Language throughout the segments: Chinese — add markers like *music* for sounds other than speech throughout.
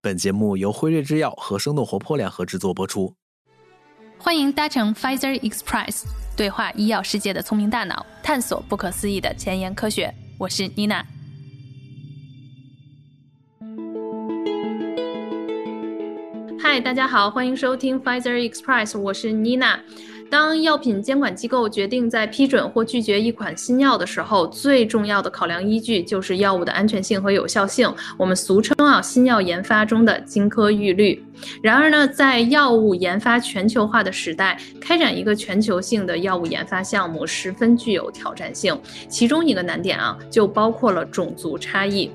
本节目由辉瑞制药和生动活泼联合制作播出。欢迎搭乘 Pfizer Express，对话医药世界的聪明大脑，探索不可思议的前沿科学。我是妮娜。嗨，大家好，欢迎收听 Pfizer Express，我是妮娜。当药品监管机构决定在批准或拒绝一款新药的时候，最重要的考量依据就是药物的安全性和有效性，我们俗称啊新药研发中的金科玉律。然而呢，在药物研发全球化的时代，开展一个全球性的药物研发项目十分具有挑战性。其中一个难点啊，就包括了种族差异。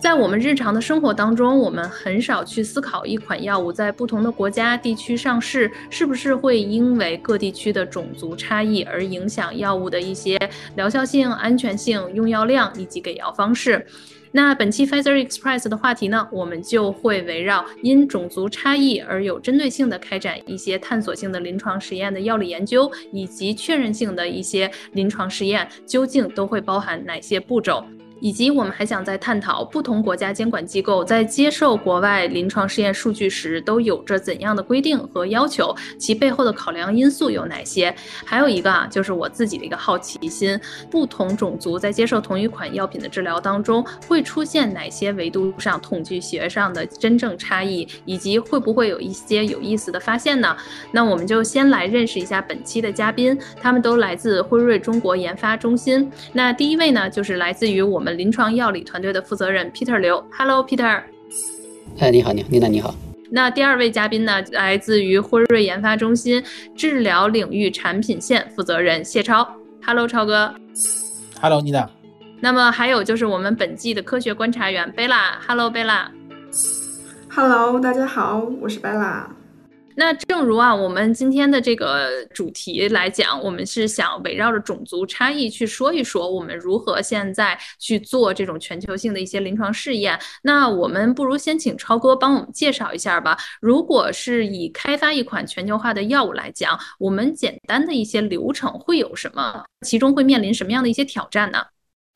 在我们日常的生活当中，我们很少去思考一款药物在不同的国家地区上市，是不是会因为各地区的种族差异而影响药物的一些疗效性、安全性、用药量以及给药方式。那本期 Pfizer Express 的话题呢，我们就会围绕因种族差异而有针对性的开展一些探索性的临床实验的药理研究，以及确认性的一些临床实验，究竟都会包含哪些步骤。以及我们还想再探讨不同国家监管机构在接受国外临床试验数据时都有着怎样的规定和要求，其背后的考量因素有哪些？还有一个啊，就是我自己的一个好奇心：不同种族在接受同一款药品的治疗当中，会出现哪些维度上统计学上的真正差异，以及会不会有一些有意思的发现呢？那我们就先来认识一下本期的嘉宾，他们都来自辉瑞中国研发中心。那第一位呢，就是来自于我们。临床药理团队的负责人 Peter 刘，Hello Peter，哎，你好，你好，妮娜你好。那第二位嘉宾呢，来自于辉瑞研发中心治疗领域产品线负责人谢超，Hello 超哥，Hello 妮娜。那么还有就是我们本季的科学观察员贝拉，Hello 贝拉，Hello 大家好，我是贝拉。那正如啊，我们今天的这个主题来讲，我们是想围绕着种族差异去说一说，我们如何现在去做这种全球性的一些临床试验。那我们不如先请超哥帮我们介绍一下吧。如果是以开发一款全球化的药物来讲，我们简单的一些流程会有什么？其中会面临什么样的一些挑战呢？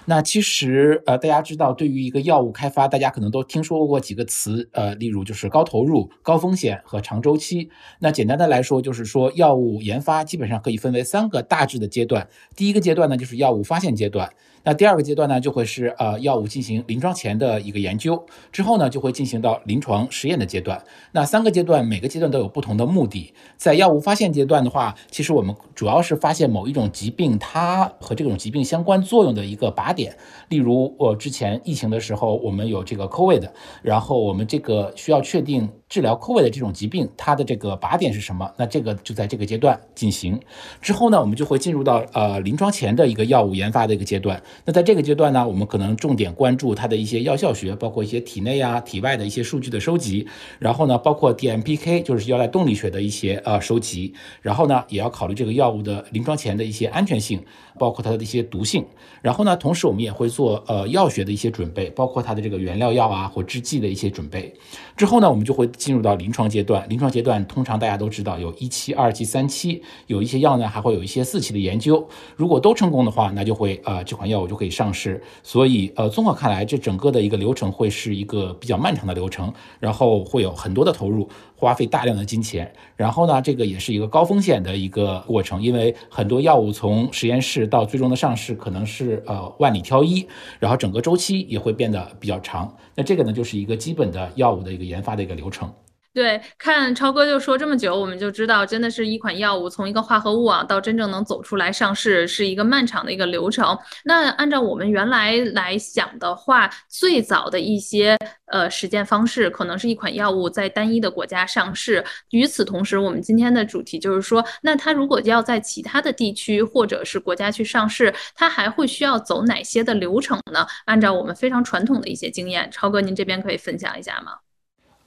那其实，呃，大家知道，对于一个药物开发，大家可能都听说过几个词，呃，例如就是高投入、高风险和长周期。那简单的来说，就是说药物研发基本上可以分为三个大致的阶段。第一个阶段呢，就是药物发现阶段。那第二个阶段呢，就会是呃药物进行临床前的一个研究，之后呢就会进行到临床实验的阶段。那三个阶段，每个阶段都有不同的目的。在药物发现阶段的话，其实我们主要是发现某一种疾病它和这种疾病相关作用的一个靶点。例如，我之前疫情的时候，我们有这个 COVID，然后我们这个需要确定。治疗 COVID 的这种疾病，它的这个靶点是什么？那这个就在这个阶段进行。之后呢，我们就会进入到呃临床前的一个药物研发的一个阶段。那在这个阶段呢，我们可能重点关注它的一些药效学，包括一些体内啊、体外的一些数据的收集。然后呢，包括 DMPK，就是药代动力学的一些呃收集。然后呢，也要考虑这个药物的临床前的一些安全性，包括它的一些毒性。然后呢，同时我们也会做呃药学的一些准备，包括它的这个原料药啊或制剂的一些准备。之后呢，我们就会。进入到临床阶段，临床阶段通常大家都知道有一期、二期、三期，有一些药呢还会有一些四期的研究。如果都成功的话，那就会呃这款药我就可以上市。所以呃综合看来，这整个的一个流程会是一个比较漫长的流程，然后会有很多的投入，花费大量的金钱。然后呢，这个也是一个高风险的一个过程，因为很多药物从实验室到最终的上市可能是呃万里挑一，然后整个周期也会变得比较长。那这个呢，就是一个基本的药物的一个研发的一个流程。对，看超哥就说这么久，我们就知道，真的是一款药物从一个化合物啊到真正能走出来上市，是一个漫长的一个流程。那按照我们原来来想的话，最早的一些呃实践方式，可能是一款药物在单一的国家上市。与此同时，我们今天的主题就是说，那它如果要在其他的地区或者是国家去上市，它还会需要走哪些的流程呢？按照我们非常传统的一些经验，超哥您这边可以分享一下吗？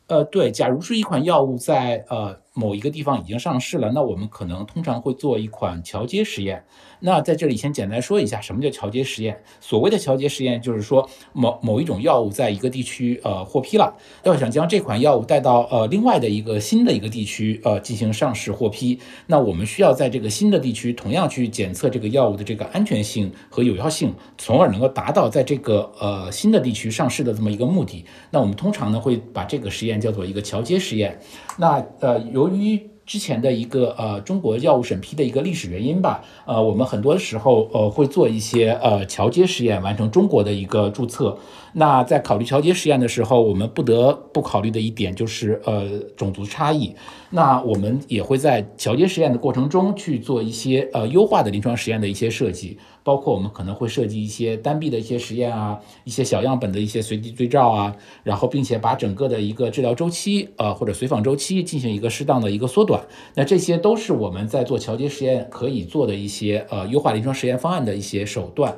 呃，对，假如是一款药物在呃某一个地方已经上市了，那我们可能通常会做一款桥接实验。那在这里先简单说一下，什么叫桥接实验？所谓的桥接实验，就是说某某一种药物在一个地区呃获批了，要想将这款药物带到呃另外的一个新的一个地区呃进行上市获批，那我们需要在这个新的地区同样去检测这个药物的这个安全性和有效性，从而能够达到在这个呃新的地区上市的这么一个目的。那我们通常呢会把这个实验叫做一个桥接实验。那呃由于之前的一个呃中国药物审批的一个历史原因吧，呃，我们很多时候呃会做一些呃桥接实验，完成中国的一个注册。那在考虑桥接实验的时候，我们不得不考虑的一点就是呃种族差异。那我们也会在桥接实验的过程中去做一些呃优化的临床实验的一些设计，包括我们可能会设计一些单臂的一些实验啊，一些小样本的一些随机对照啊，然后并且把整个的一个治疗周期呃或者随访周期进行一个适当的一个缩短。那这些都是我们在做桥接实验可以做的一些呃优化临床实验方案的一些手段。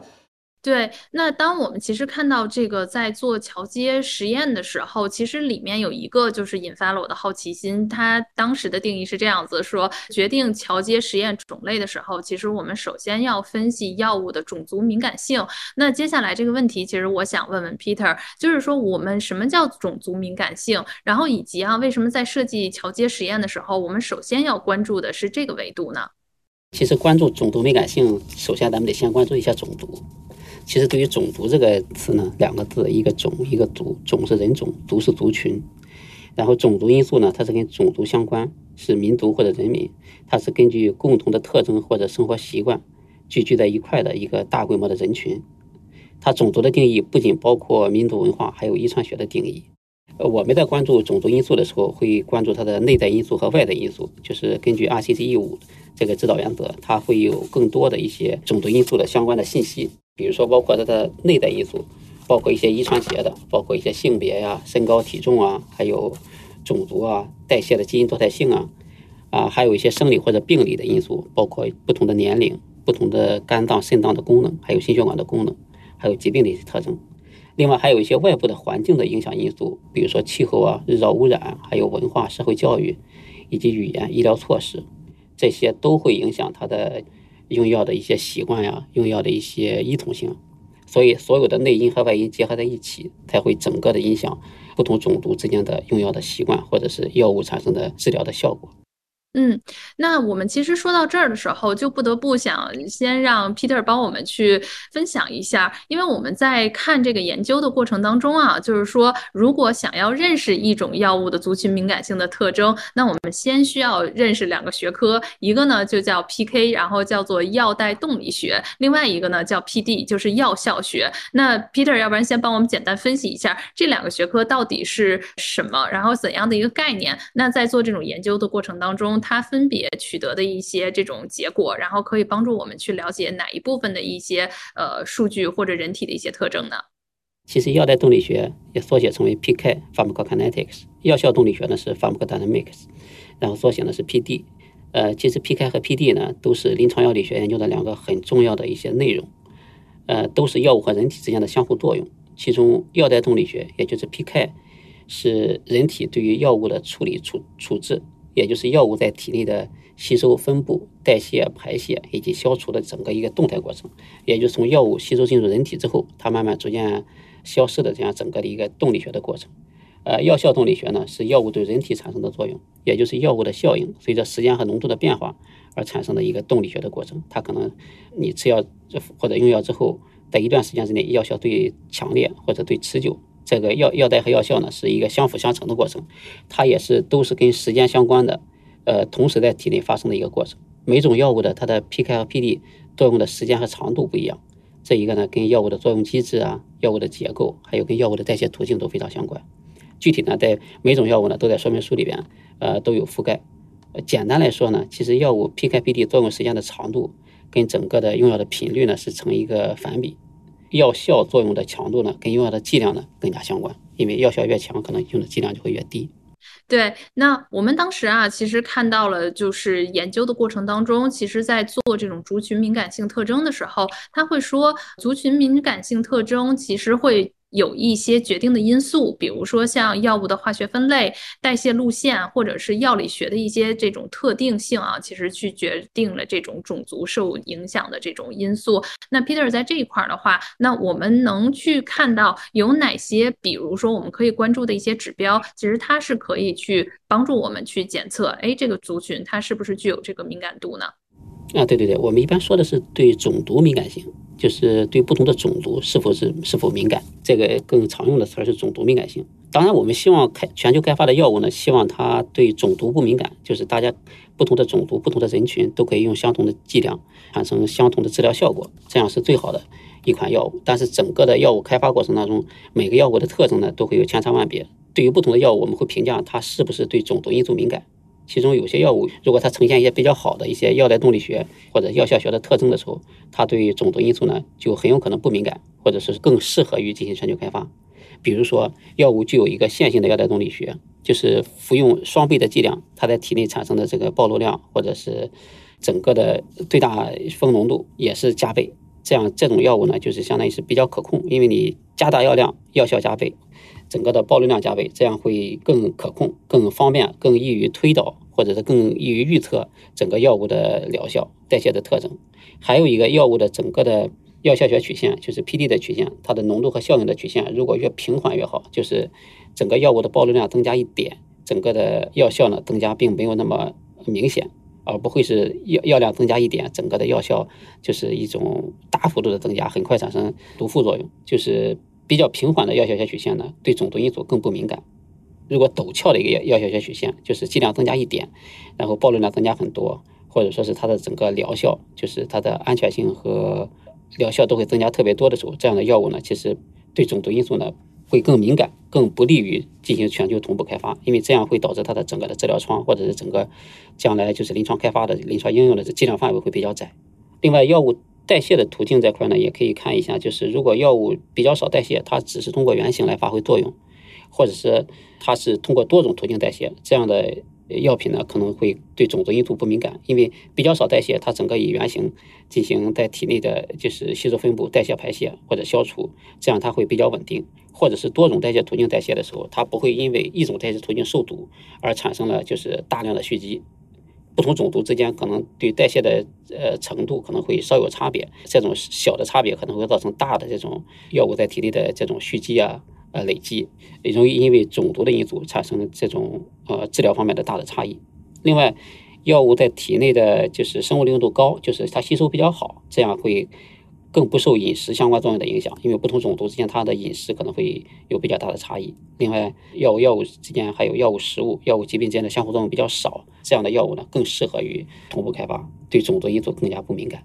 对，那当我们其实看到这个在做桥接实验的时候，其实里面有一个就是引发了我的好奇心。它当时的定义是这样子说：决定桥接实验种类的时候，其实我们首先要分析药物的种族敏感性。那接下来这个问题，其实我想问问 Peter，就是说我们什么叫种族敏感性？然后以及啊，为什么在设计桥接实验的时候，我们首先要关注的是这个维度呢？其实关注种族敏感性，首先咱们得先关注一下种族。其实对于种族这个词呢，两个字，一个种，一个族。种是人种，族是族群。然后种族因素呢，它是跟种族相关，是民族或者人民，它是根据共同的特征或者生活习惯聚居在一块的一个大规模的人群。它种族的定义不仅包括民族文化，还有遗传学的定义。呃，我们在关注种族因素的时候，会关注它的内在因素和外在因素，就是根据 RCC 五这个指导原则，它会有更多的一些种族因素的相关的信息。比如说，包括它的内在因素，包括一些遗传学的，包括一些性别呀、身高体重啊，还有种族啊、代谢的基因多态性啊，啊，还有一些生理或者病理的因素，包括不同的年龄、不同的肝脏、肾脏的功能，还有心血管的功能，还有疾病的一些特征。另外，还有一些外部的环境的影响因素，比如说气候啊、日照污染，还有文化、社会教育，以及语言、医疗措施，这些都会影响它的。用药的一些习惯呀，用药的一些依从性，所以所有的内因和外因结合在一起，才会整个的影响不同种族之间的用药的习惯，或者是药物产生的治疗的效果。嗯，那我们其实说到这儿的时候，就不得不想先让 Peter 帮我们去分享一下，因为我们在看这个研究的过程当中啊，就是说，如果想要认识一种药物的族群敏感性的特征，那我们先需要认识两个学科，一个呢就叫 PK，然后叫做药代动力学，另外一个呢叫 PD，就是药效学。那 Peter，要不然先帮我们简单分析一下这两个学科到底是什么，然后怎样的一个概念？那在做这种研究的过程当中，它分别取得的一些这种结果，然后可以帮助我们去了解哪一部分的一些呃数据或者人体的一些特征呢？其实药代动力学也缩写成为 PK（Pharmacokinetics），药效动力学呢是 Pharmacodynamics，然后缩写呢是 PD。呃，其实 PK 和 PD 呢都是临床药理学研究的两个很重要的一些内容，呃，都是药物和人体之间的相互作用。其中药代动力学，也就是 PK，是人体对于药物的处理处处置。也就是药物在体内的吸收、分布、代谢、排泄以及消除的整个一个动态过程，也就是从药物吸收进入人体之后，它慢慢逐渐消失的这样整个的一个动力学的过程。呃，药效动力学呢是药物对人体产生的作用，也就是药物的效应随着时间和浓度的变化而产生的一个动力学的过程。它可能你吃药或者用药之后，在一段时间之内，药效最强烈或者最持久。这个药药代和药效呢，是一个相辅相成的过程，它也是都是跟时间相关的，呃，同时在体内发生的一个过程。每种药物的它的 PK 和 PD 作用的时间和长度不一样，这一个呢跟药物的作用机制啊、药物的结构，还有跟药物的代谢途径都非常相关。具体呢，在每种药物呢都在说明书里边，呃，都有覆盖。简单来说呢，其实药物 PK、PD 作用时间的长度跟整个的用药的频率呢是成一个反比。药效作用的强度呢，跟用药的剂量呢更加相关，因为药效越强，可能用的剂量就会越低。对，那我们当时啊，其实看到了，就是研究的过程当中，其实在做这种族群敏感性特征的时候，他会说，族群敏感性特征其实会有一些决定的因素，比如说像药物的化学分类、代谢路线，或者是药理学的一些这种特定性啊，其实去决定了这种种族受影响的这种因素。那 Peter 在这一块儿的话，那我们能去看到有哪些，比如说我们可以关注的一些指标，其实它是可以去帮助我们去检测，哎，这个族群它是不是具有这个敏感度呢？啊，对对对，我们一般说的是对种族敏感性。就是对不同的种族是否是是否敏感，这个更常用的词儿是种族敏感性。当然，我们希望开全球开发的药物呢，希望它对种族不敏感，就是大家不同的种族、不同的人群都可以用相同的剂量产生相同的治疗效果，这样是最好的一款药物。但是整个的药物开发过程当中，每个药物的特征呢都会有千差万别。对于不同的药物，我们会评价它是不是对种族因素敏感。其中有些药物，如果它呈现一些比较好的一些药代动力学或者药效学的特征的时候，它对于种族因素呢就很有可能不敏感，或者是更适合于进行全球开发。比如说，药物具有一个线性的药代动力学，就是服用双倍的剂量，它在体内产生的这个暴露量或者是整个的最大峰浓度也是加倍。这样这种药物呢，就是相当于是比较可控，因为你加大药量，药效加倍。整个的暴露量加倍，这样会更可控、更方便、更易于推导，或者是更易于预测整个药物的疗效、代谢的特征。还有一个药物的整个的药效学曲线，就是 PD 的曲线，它的浓度和效应的曲线，如果越平缓越好。就是整个药物的暴露量增加一点，整个的药效呢增加并没有那么明显，而不会是药药量增加一点，整个的药效就是一种大幅度的增加，很快产生毒副作用，就是。比较平缓的药效学曲线呢，对种族因素更不敏感。如果陡峭的一个药药效学曲线，就是剂量增加一点，然后暴露量增加很多，或者说是它的整个疗效，就是它的安全性和疗效都会增加特别多的时候，这样的药物呢，其实对种族因素呢会更敏感，更不利于进行全球同步开发，因为这样会导致它的整个的治疗窗或者是整个将来就是临床开发的临床应用的剂量范围会比较窄。另外，药物。代谢的途径这块呢，也可以看一下，就是如果药物比较少代谢，它只是通过原型来发挥作用，或者是它是通过多种途径代谢，这样的药品呢，可能会对种族因素不敏感，因为比较少代谢，它整个以原型进行在体内的就是吸收分布、代谢排泄或者消除，这样它会比较稳定，或者是多种代谢途径代谢的时候，它不会因为一种代谢途径受阻而产生了就是大量的蓄积。不同种族之间可能对代谢的呃程度可能会稍有差别，这种小的差别可能会造成大的这种药物在体内的这种蓄积啊呃累积，也容易因为种族的因素产生这种呃治疗方面的大的差异。另外，药物在体内的就是生物利用度高，就是它吸收比较好，这样会。更不受饮食相关作用的影响，因为不同种族之间它的饮食可能会有比较大的差异。另外，药物药物之间还有药物食物、药物疾病之间的相互作用比较少，这样的药物呢更适合于同步开发，对种族因素更加不敏感。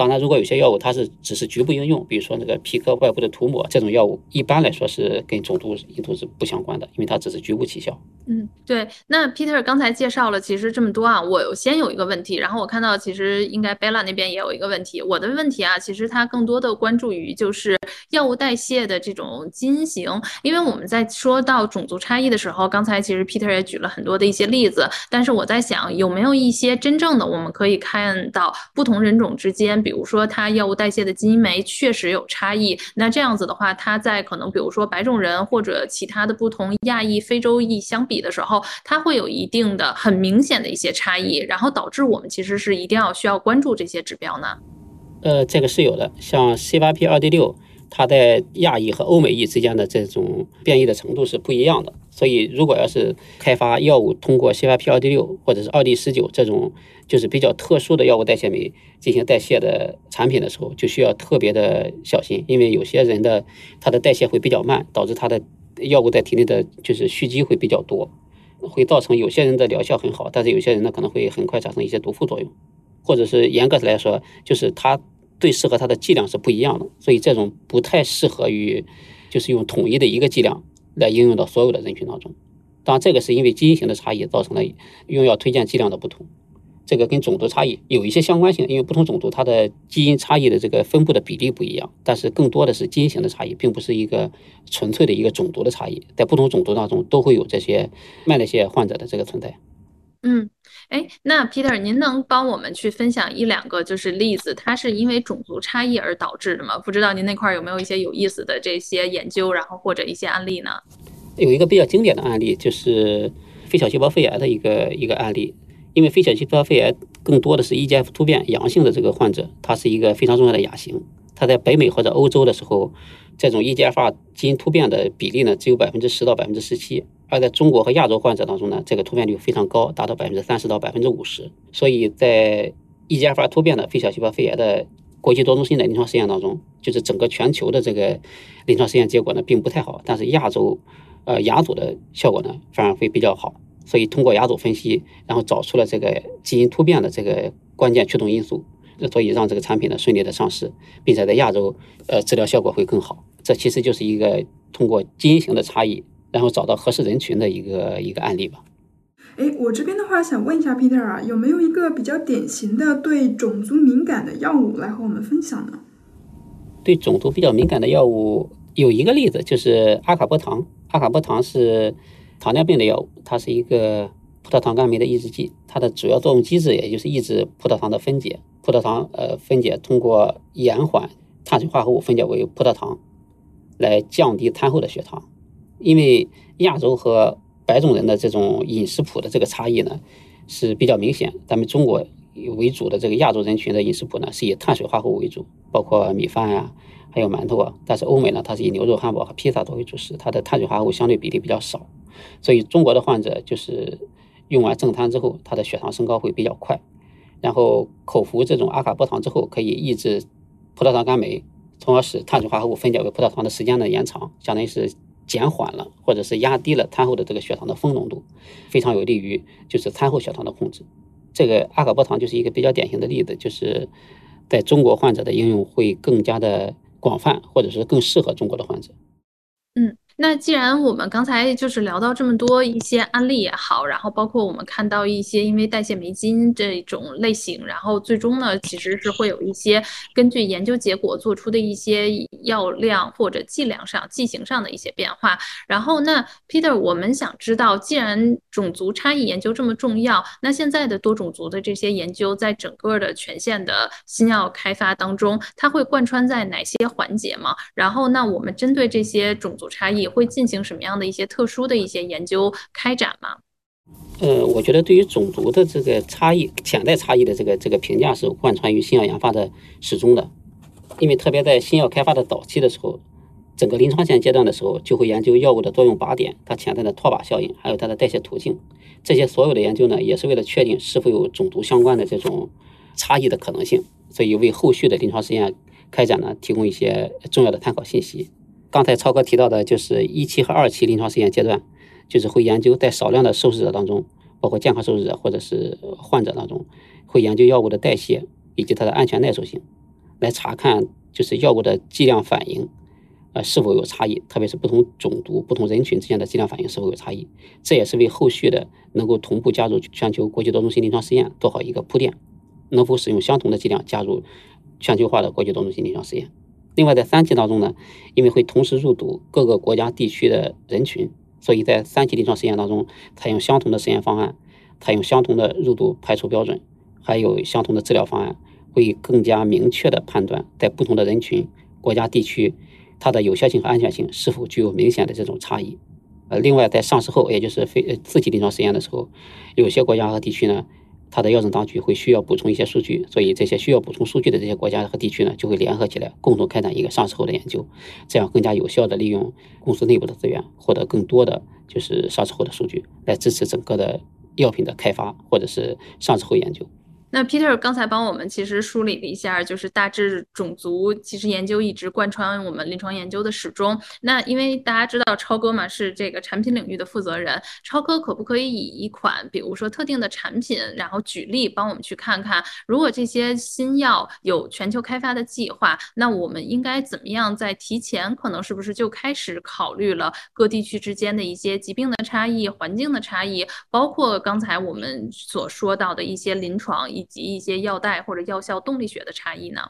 当然，如果有些药物它是只是局部应用，比如说那个皮革外部的涂抹，这种药物一般来说是跟种族因素是不相关的，因为它只是局部起效。嗯，对。那 Peter 刚才介绍了其实这么多啊，我先有一个问题，然后我看到其实应该 Bella 那边也有一个问题。我的问题啊，其实它更多的关注于就是药物代谢的这种基因型，因为我们在说到种族差异的时候，刚才其实 Peter 也举了很多的一些例子，但是我在想有没有一些真正的我们可以看到不同人种之间，比比如说，它药物代谢的基因酶确实有差异。那这样子的话，它在可能比如说白种人或者其他的不同亚裔、非洲裔相比的时候，它会有一定的很明显的一些差异，然后导致我们其实是一定要需要关注这些指标呢。呃，这个是有的，像 C8P2D6。它在亚裔和欧美裔之间的这种变异的程度是不一样的，所以如果要是开发药物通过 C8P2D6 或者是 2D19 这种就是比较特殊的药物代谢酶进行代谢的产品的时候，就需要特别的小心，因为有些人的他的代谢会比较慢，导致他的药物在体内的就是蓄积会比较多，会造成有些人的疗效很好，但是有些人呢可能会很快产生一些毒副作用，或者是严格来说，就是他。最适合它的剂量是不一样的，所以这种不太适合于，就是用统一的一个剂量来应用到所有的人群当中。当然，这个是因为基因型的差异造成了用药推荐剂量的不同。这个跟种族差异有一些相关性，因为不同种族它的基因差异的这个分布的比例不一样，但是更多的是基因型的差异，并不是一个纯粹的一个种族的差异。在不同种族当中都会有这些慢代谢患者的这个存在。嗯，哎，那 Peter，您能帮我们去分享一两个就是例子，它是因为种族差异而导致的吗？不知道您那块有没有一些有意思的这些研究，然后或者一些案例呢？有一个比较经典的案例就是非小细胞肺癌的一个一个案例，因为非小细胞肺癌更多的是 EGF 突变阳性的这个患者，它是一个非常重要的亚型，它在北美或者欧洲的时候，这种 EGFR 基因突变的比例呢只有百分之十到百分之十七。而在中国和亚洲患者当中呢，这个突变率非常高，达到百分之三十到百分之五十。所以在 EGFR 突变的非小细胞肺癌的国际多中心的临床实验当中，就是整个全球的这个临床实验结果呢，并不太好。但是亚洲，呃，亚组的效果呢，反而会比较好。所以通过亚组分析，然后找出了这个基因突变的这个关键驱动因素，所以让这个产品呢顺利的上市，并且在亚洲，呃，治疗效果会更好。这其实就是一个通过基因型的差异。然后找到合适人群的一个一个案例吧。哎，我这边的话想问一下 Peter 啊，有没有一个比较典型的对种族敏感的药物来和我们分享呢？对种族比较敏感的药物有一个例子，就是阿卡波糖。阿卡波糖是糖尿病的药物，它是一个葡萄糖苷酶的抑制剂，它的主要作用机制也就是抑制葡萄糖的分解。葡萄糖呃分解通过延缓碳水化合物分解为葡萄糖，来降低餐后的血糖。因为亚洲和白种人的这种饮食谱的这个差异呢是比较明显，咱们中国为主的这个亚洲人群的饮食谱呢是以碳水化合物为主，包括米饭呀，还有馒头啊。但是欧美呢，它是以牛肉汉堡和披萨作为主食，它的碳水化合物相对比例比较少，所以中国的患者就是用完正餐之后，他的血糖升高会比较快。然后口服这种阿卡波糖之后，可以抑制葡萄糖苷酶，从而使碳水化合物分解为葡萄糖的时间呢延长，相当于是。减缓了，或者是压低了餐后的这个血糖的峰浓度，非常有利于就是餐后血糖的控制。这个阿卡波糖就是一个比较典型的例子，就是在中国患者的应用会更加的广泛，或者是更适合中国的患者。嗯。那既然我们刚才就是聊到这么多一些案例也好，然后包括我们看到一些因为代谢酶基因这种类型，然后最终呢其实是会有一些根据研究结果做出的一些药量或者剂量上剂型上的一些变化。然后那 Peter，我们想知道，既然种族差异研究这么重要，那现在的多种族的这些研究在整个的全线的新药开发当中，它会贯穿在哪些环节吗？然后那我们针对这些种族差异。会进行什么样的一些特殊的一些研究开展吗？呃，我觉得对于种族的这个差异、潜在差异的这个这个评价是贯穿于新药研发的始终的，因为特别在新药开发的早期的时候，整个临床前阶段的时候，就会研究药物的作用靶点、它潜在的拓靶效应，还有它的代谢途径，这些所有的研究呢，也是为了确定是否有种族相关的这种差异的可能性，所以为后续的临床实验开展呢提供一些重要的参考信息。刚才超哥提到的，就是一期和二期临床试验阶段，就是会研究在少量的受试者当中，包括健康受试者或者是患者当中，会研究药物的代谢以及它的安全耐受性，来查看就是药物的剂量反应，呃是否有差异，特别是不同种族、不同人群之间的剂量反应是否有差异。这也是为后续的能够同步加入全球国际多中心临床试验做好一个铺垫，能否使用相同的剂量加入全球化的国际多中心临床实验。另外，在三期当中呢，因为会同时入读各个国家地区的人群，所以在三期临床实验当中，采用相同的实验方案，采用相同的入读排除标准，还有相同的治疗方案，会更加明确的判断在不同的人群、国家地区，它的有效性和安全性是否具有明显的这种差异。呃，另外在上市后，也就是非四期临床实验的时候，有些国家和地区呢。它的药政当局会需要补充一些数据，所以这些需要补充数据的这些国家和地区呢，就会联合起来，共同开展一个上市后的研究，这样更加有效的利用公司内部的资源，获得更多的就是上市后的数据，来支持整个的药品的开发或者是上市后研究。那 Peter 刚才帮我们其实梳理了一下，就是大致种族其实研究一直贯穿我们临床研究的始终。那因为大家知道超哥嘛是这个产品领域的负责人，超哥可不可以以一款比如说特定的产品，然后举例帮我们去看看，如果这些新药有全球开发的计划，那我们应该怎么样在提前可能是不是就开始考虑了各地区之间的一些疾病的差异、环境的差异，包括刚才我们所说到的一些临床。以及一些药代或者药效动力学的差异呢？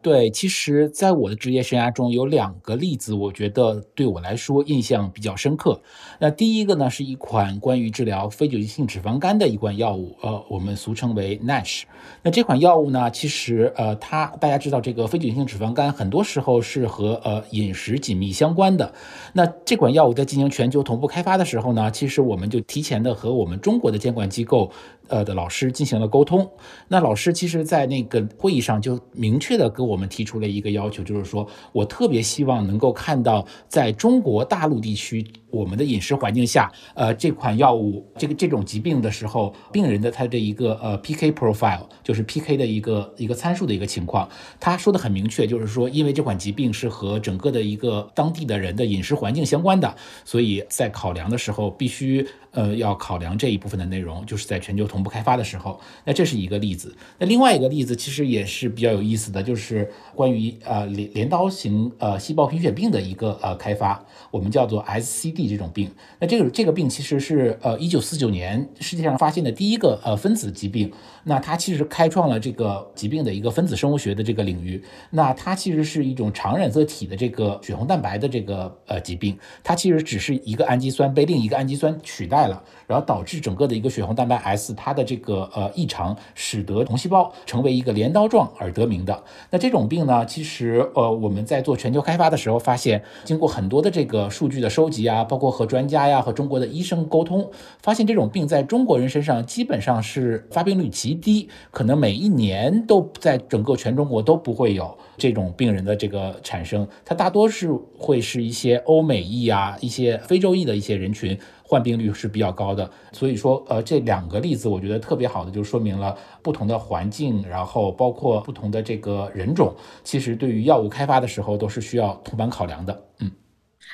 对，其实，在我的职业生涯中，有两个例子，我觉得对我来说印象比较深刻。那第一个呢，是一款关于治疗非酒精性脂肪肝的一款药物，呃，我们俗称为 NASH。那这款药物呢，其实，呃，它大家知道，这个非酒精性脂肪肝很多时候是和呃饮食紧密相关的。那这款药物在进行全球同步开发的时候呢，其实我们就提前的和我们中国的监管机构。呃的老师进行了沟通，那老师其实，在那个会议上就明确的跟我们提出了一个要求，就是说我特别希望能够看到在中国大陆地区。我们的饮食环境下，呃，这款药物这个这种疾病的时候，病人的他的一个呃 PK profile 就是 PK 的一个一个参数的一个情况，他说的很明确，就是说因为这款疾病是和整个的一个当地的人的饮食环境相关的，所以在考量的时候必须呃要考量这一部分的内容，就是在全球同步开发的时候，那这是一个例子。那另外一个例子其实也是比较有意思的，就是关于呃镰镰刀型呃细胞贫血病的一个呃开发，我们叫做 SC。这种病，那这个这个病其实是呃一九四九年世界上发现的第一个呃分子疾病，那它其实开创了这个疾病的一个分子生物学的这个领域。那它其实是一种常染色体的这个血红蛋白的这个呃疾病，它其实只是一个氨基酸被另一个氨基酸取代了，然后导致整个的一个血红蛋白 S 它的这个呃异常，使得红细胞成为一个镰刀状而得名的。那这种病呢，其实呃我们在做全球开发的时候发现，经过很多的这个数据的收集啊。包括和专家呀、和中国的医生沟通，发现这种病在中国人身上基本上是发病率极低，可能每一年都在整个全中国都不会有这种病人的这个产生。它大多是会是一些欧美裔啊、一些非洲裔的一些人群，患病率是比较高的。所以说，呃，这两个例子我觉得特别好的，就说明了不同的环境，然后包括不同的这个人种，其实对于药物开发的时候都是需要同盘考量的。嗯。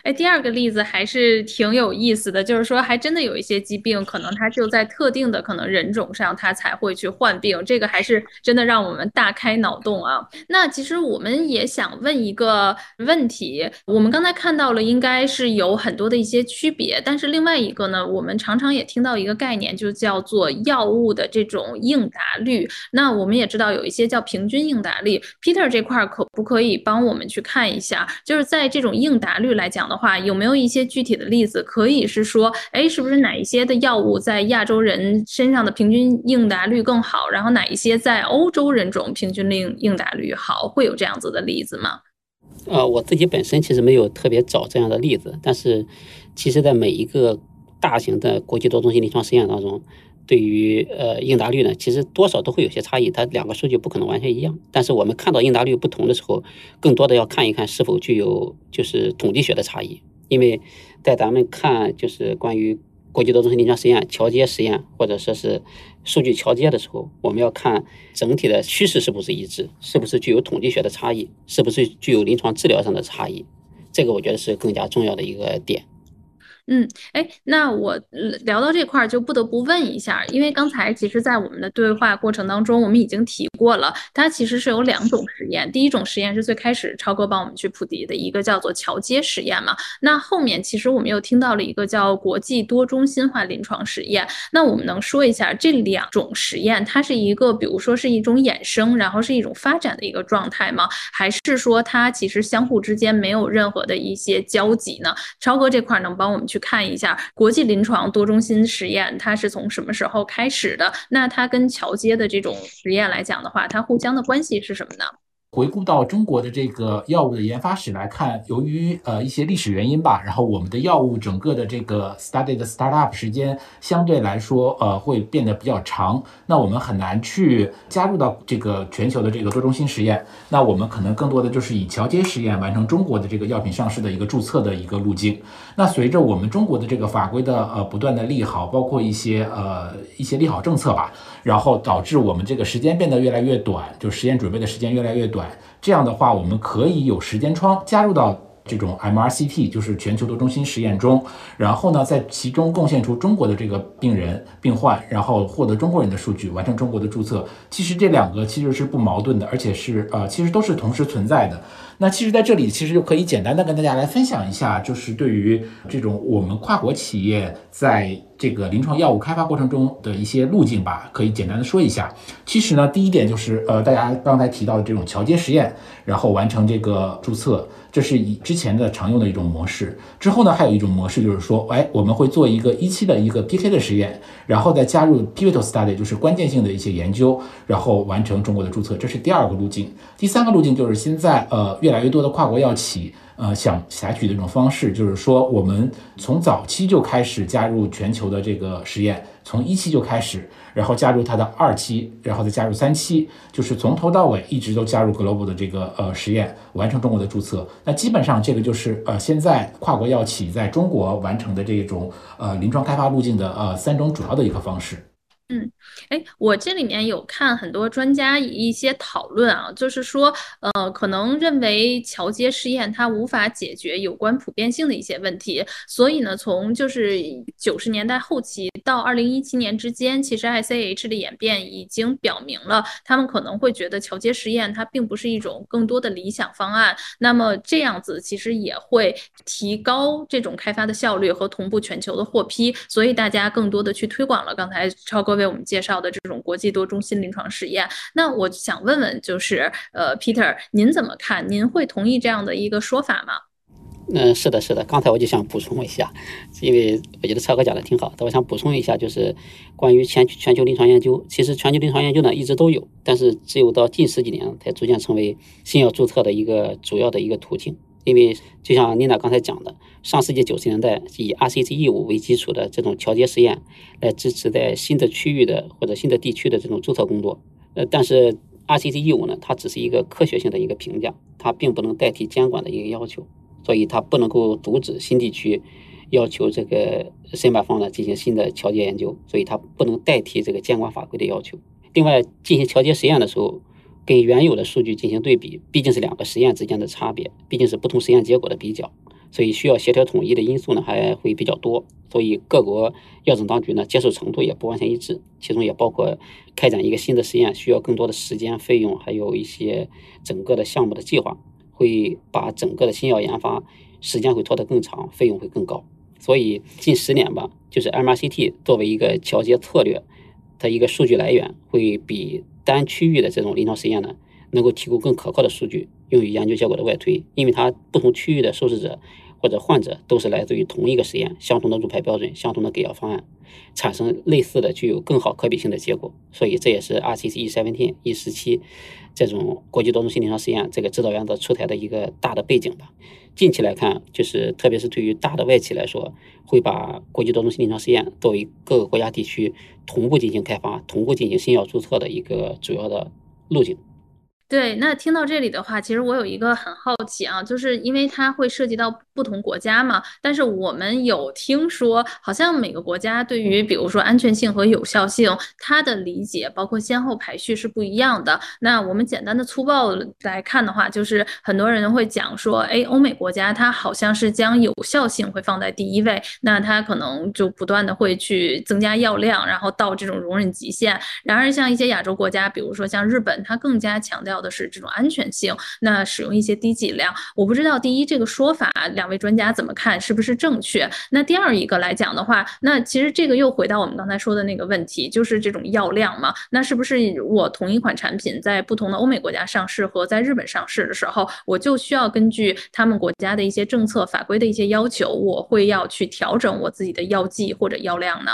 哎，第二个例子还是挺有意思的，就是说，还真的有一些疾病，可能它就在特定的可能人种上，它才会去患病。这个还是真的让我们大开脑洞啊。那其实我们也想问一个问题，我们刚才看到了，应该是有很多的一些区别，但是另外一个呢，我们常常也听到一个概念，就叫做药物的这种应答率。那我们也知道有一些叫平均应答率，Peter 这块可不可以帮我们去看一下？就是在这种应答率来讲。的的话，有没有一些具体的例子可以是说，哎，是不是哪一些的药物在亚洲人身上的平均应答率更好？然后哪一些在欧洲人种平均应应答率好？会有这样子的例子吗？呃，我自己本身其实没有特别找这样的例子，但是其实，在每一个大型的国际多中心临床实验当中。对于呃应答率呢，其实多少都会有些差异，它两个数据不可能完全一样。但是我们看到应答率不同的时候，更多的要看一看是否具有就是统计学的差异。因为在咱们看就是关于国际多中心临床实验桥接实验或者说是数据桥接的时候，我们要看整体的趋势是不是一致，是不是具有统计学的差异，是不是具有临床治疗上的差异，这个我觉得是更加重要的一个点。嗯，哎，那我聊到这块儿就不得不问一下，因为刚才其实，在我们的对话过程当中，我们已经提过了，它其实是有两种实验。第一种实验是最开始超哥帮我们去普及的一个叫做桥接实验嘛。那后面其实我们又听到了一个叫国际多中心化临床实验。那我们能说一下这两种实验，它是一个，比如说是一种衍生，然后是一种发展的一个状态吗？还是说它其实相互之间没有任何的一些交集呢？超哥这块能帮我们去。去看一下国际临床多中心实验，它是从什么时候开始的？那它跟桥接的这种实验来讲的话，它互相的关系是什么呢？回顾到中国的这个药物的研发史来看，由于呃一些历史原因吧，然后我们的药物整个的这个 study 的 startup 时间相对来说呃会变得比较长，那我们很难去加入到这个全球的这个多中心实验，那我们可能更多的就是以桥接实验完成中国的这个药品上市的一个注册的一个路径。那随着我们中国的这个法规的呃不断的利好，包括一些呃一些利好政策吧。然后导致我们这个时间变得越来越短，就实验准备的时间越来越短。这样的话，我们可以有时间窗加入到这种 MRCT，就是全球多中心实验中。然后呢，在其中贡献出中国的这个病人病患，然后获得中国人的数据，完成中国的注册。其实这两个其实是不矛盾的，而且是呃，其实都是同时存在的。那其实在这里，其实就可以简单的跟大家来分享一下，就是对于这种我们跨国企业在这个临床药物开发过程中的一些路径吧，可以简单的说一下。其实呢，第一点就是呃，大家刚才提到的这种桥接实验，然后完成这个注册。这是以之前的常用的一种模式。之后呢，还有一种模式，就是说，哎，我们会做一个一期的一个 PK 的实验，然后再加入 pivotal study，就是关键性的一些研究，然后完成中国的注册。这是第二个路径。第三个路径就是现在呃越来越多的跨国药企呃想采取的一种方式，就是说我们从早期就开始加入全球的这个实验，从一期就开始。然后加入它的二期，然后再加入三期，就是从头到尾一直都加入 global 的这个呃实验，完成中国的注册。那基本上这个就是呃现在跨国药企在中国完成的这种呃临床开发路径的呃三种主要的一个方式。嗯，哎，我这里面有看很多专家一些讨论啊，就是说，呃，可能认为桥接试验它无法解决有关普遍性的一些问题，所以呢，从就是九十年代后期到二零一七年之间，其实 ICH 的演变已经表明了，他们可能会觉得桥接试验它并不是一种更多的理想方案。那么这样子其实也会提高这种开发的效率和同步全球的获批，所以大家更多的去推广了。刚才超哥。为我们介绍的这种国际多中心临床实验，那我想问问，就是呃，Peter，您怎么看？您会同意这样的一个说法吗？嗯，是的，是的。刚才我就想补充一下，因为我觉得超哥讲的挺好的，我想补充一下，就是关于全全球临床研究，其实全球临床研究呢一直都有，但是只有到近十几年才逐渐成为新药注册的一个主要的一个途径。因为就像妮娜刚才讲的，上世纪九十年代以 RCT 业务为基础的这种桥接实验，来支持在新的区域的或者新的地区的这种注册工作。呃，但是 RCT 业务呢，它只是一个科学性的一个评价，它并不能代替监管的一个要求，所以它不能够阻止新地区要求这个申办方呢进行新的调节研究，所以它不能代替这个监管法规的要求。另外，进行调节实验的时候。跟原有的数据进行对比，毕竟是两个实验之间的差别，毕竟是不同实验结果的比较，所以需要协调统一的因素呢还会比较多，所以各国药政当局呢接受程度也不完全一致，其中也包括开展一个新的实验需要更多的时间、费用，还有一些整个的项目的计划，会把整个的新药研发时间会拖得更长，费用会更高。所以近十年吧，就是 MRCT 作为一个调节策略，它一个数据来源会比。单区域的这种临床实验呢，能够提供更可靠的数据，用于研究结果的外推。因为它不同区域的受试者或者患者都是来自于同一个实验，相同的入排标准，相同的给药方案，产生类似的具有更好可比性的结果。所以这也是 RCT E seventeen E 十七这种国际多中心临床实验这个指导原则出台的一个大的背景吧。近期来看，就是特别是对于大的外企来说，会把国际多中心临床试验作为各个国家地区同步进行开发、同步进行新药注册的一个主要的路径。对，那听到这里的话，其实我有一个很好奇啊，就是因为它会涉及到不同国家嘛。但是我们有听说，好像每个国家对于比如说安全性和有效性，它的理解包括先后排序是不一样的。那我们简单的粗暴来看的话，就是很多人会讲说，哎，欧美国家它好像是将有效性会放在第一位，那它可能就不断的会去增加药量，然后到这种容忍极限。然而像一些亚洲国家，比如说像日本，它更加强调。的是这种安全性，那使用一些低剂量，我不知道第一这个说法两位专家怎么看，是不是正确？那第二一个来讲的话，那其实这个又回到我们刚才说的那个问题，就是这种药量嘛，那是不是我同一款产品在不同的欧美国家上市和在日本上市的时候，我就需要根据他们国家的一些政策法规的一些要求，我会要去调整我自己的药剂或者药量呢？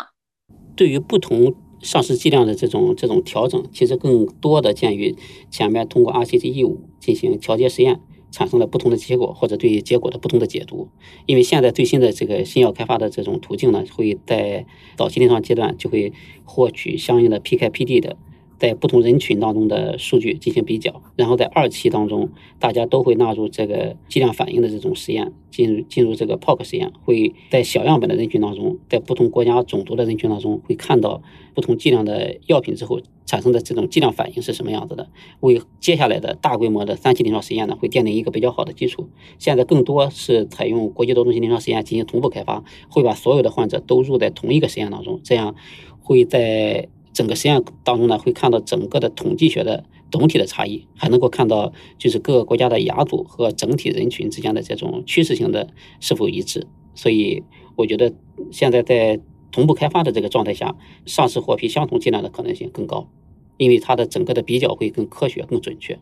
对于不同。上市剂量的这种这种调整，其实更多的鉴于前面通过 RCT 业务进行调节实验产生了不同的结果，或者对结果的不同的解读。因为现在最新的这个新药开发的这种途径呢，会在早期临床阶段就会获取相应的 PK、PD 的。在不同人群当中的数据进行比较，然后在二期当中，大家都会纳入这个剂量反应的这种实验，进入进入这个 POC 实验，会在小样本的人群当中，在不同国家种族的人群当中，会看到不同剂量的药品之后产生的这种剂量反应是什么样子的，为接下来的大规模的三期临床实验呢，会奠定一个比较好的基础。现在更多是采用国际多中心临床实验进行同步开发，会把所有的患者都入在同一个实验当中，这样会在。整个实验当中呢，会看到整个的统计学的总体的差异，还能够看到就是各个国家的亚组和整体人群之间的这种趋势性的是否一致。所以我觉得现在在同步开发的这个状态下，上市获批相同剂量的可能性更高，因为它的整个的比较会更科学、更准确。